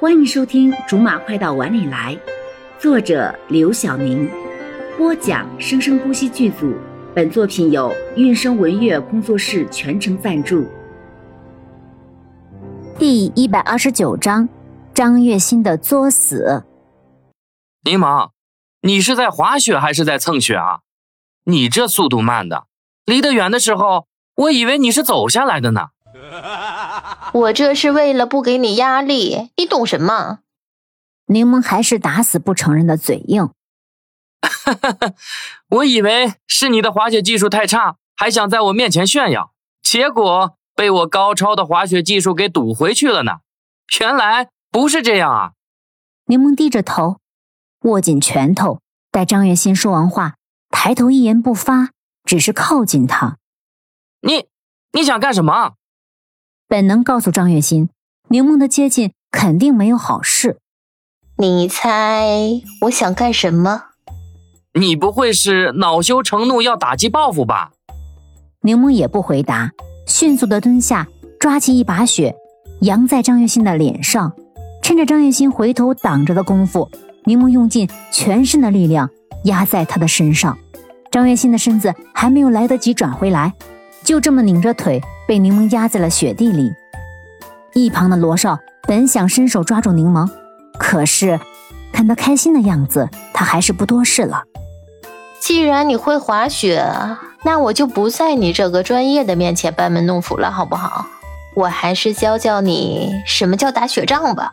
欢迎收听《竹马快到碗里来》，作者刘晓宁，播讲生生不息剧组。本作品由韵声文乐工作室全程赞助。第一百二十九章：张月心的作死。柠檬，你是在滑雪还是在蹭雪啊？你这速度慢的，离得远的时候，我以为你是走下来的呢。我这是为了不给你压力，你懂什么？柠檬还是打死不承认的嘴硬。哈 哈我以为是你的滑雪技术太差，还想在我面前炫耀，结果被我高超的滑雪技术给堵回去了呢。原来不是这样啊！柠檬低着头，握紧拳头。待张月心说完话，抬头一言不发，只是靠近他。你你想干什么？本能告诉张月心，柠檬的接近肯定没有好事。你猜我想干什么？你不会是恼羞成怒要打击报复吧？柠檬也不回答，迅速的蹲下，抓起一把雪，扬在张月心的脸上。趁着张月心回头挡着的功夫，柠檬用尽全身的力量压在他的身上。张月心的身子还没有来得及转回来，就这么拧着腿。被柠檬压在了雪地里，一旁的罗少本想伸手抓住柠檬，可是看他开心的样子，他还是不多事了。既然你会滑雪，那我就不在你这个专业的面前班门弄斧了，好不好？我还是教教你什么叫打雪仗吧。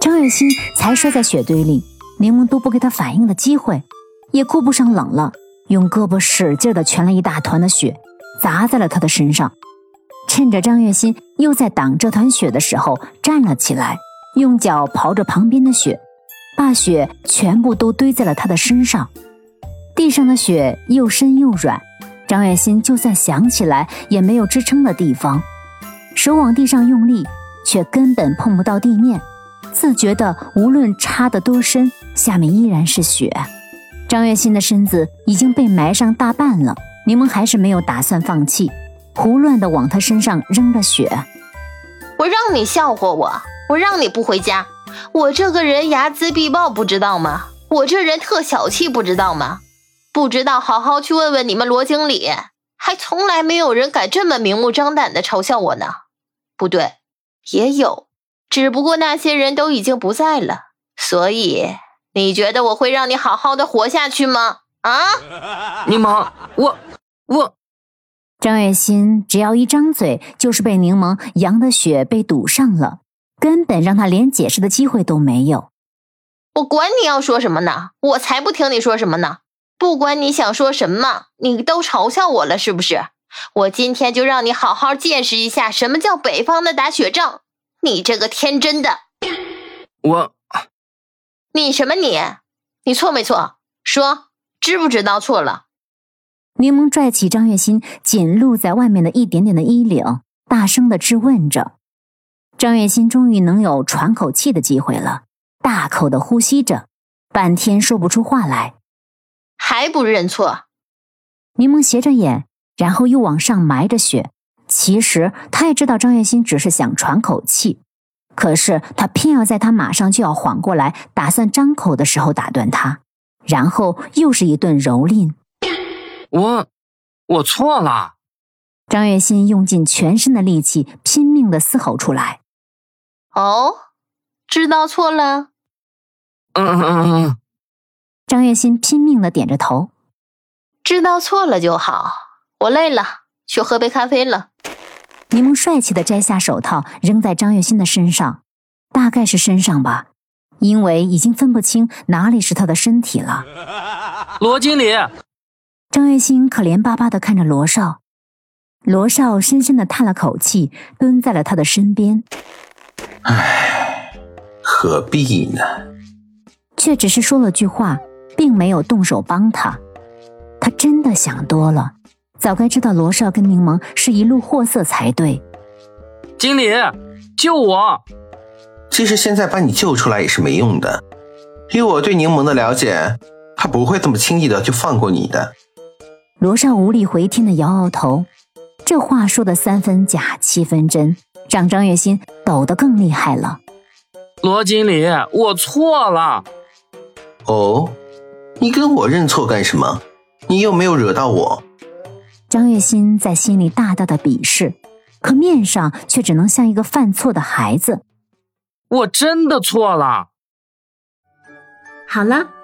张月心才摔在雪堆里，柠檬都不给他反应的机会，也顾不上冷了，用胳膊使劲的蜷了一大团的雪，砸在了他的身上。趁着张月心又在挡这团雪的时候，站了起来，用脚刨着旁边的雪，把雪全部都堆在了他的身上。地上的雪又深又软，张月心就算想起来也没有支撑的地方，手往地上用力，却根本碰不到地面，自觉的无论插得多深，下面依然是雪。张月心的身子已经被埋上大半了，柠檬还是没有打算放弃。胡乱的往他身上扔着雪，我让你笑话我，我让你不回家，我这个人睚眦必报，不知道吗？我这人特小气，不知道吗？不知道好好去问问你们罗经理，还从来没有人敢这么明目张胆的嘲笑我呢。不对，也有，只不过那些人都已经不在了。所以你觉得我会让你好好的活下去吗？啊？柠檬，我我。张月心只要一张嘴，就是被柠檬扬的血被堵上了，根本让他连解释的机会都没有。我管你要说什么呢？我才不听你说什么呢！不管你想说什么，你都嘲笑我了是不是？我今天就让你好好见识一下什么叫北方的打雪仗！你这个天真的，我，你什么你？你错没错？说，知不知道错了？柠檬拽起张月心仅露在外面的一点点的衣领，大声的质问着。张月心终于能有喘口气的机会了，大口的呼吸着，半天说不出话来。还不认错？柠檬斜着眼，然后又往上埋着雪。其实他也知道张月心只是想喘口气，可是他偏要在他马上就要缓过来，打算张口的时候打断他，然后又是一顿蹂躏。我，我错了。张月心用尽全身的力气，拼命的嘶吼出来。哦，知道错了。嗯嗯嗯嗯。张月心拼命的点着头。知道错了就好。我累了，去喝杯咖啡了。柠檬帅气的摘下手套，扔在张月心的身上，大概是身上吧，因为已经分不清哪里是他的身体了。罗经理。张月心可怜巴巴的看着罗少，罗少深深的叹了口气，蹲在了他的身边。唉，何必呢？却只是说了句话，并没有动手帮他。他真的想多了，早该知道罗少跟柠檬是一路货色才对。经理，救我！即使现在把你救出来也是没用的。以我对柠檬的了解，他不会这么轻易的就放过你的。罗少无力回天的摇摇头，这话说的三分假七分真，让张月心抖得更厉害了。罗经理，我错了。哦，你跟我认错干什么？你又没有惹到我。张月心在心里大大的鄙视，可面上却只能像一个犯错的孩子。我真的错了。好了，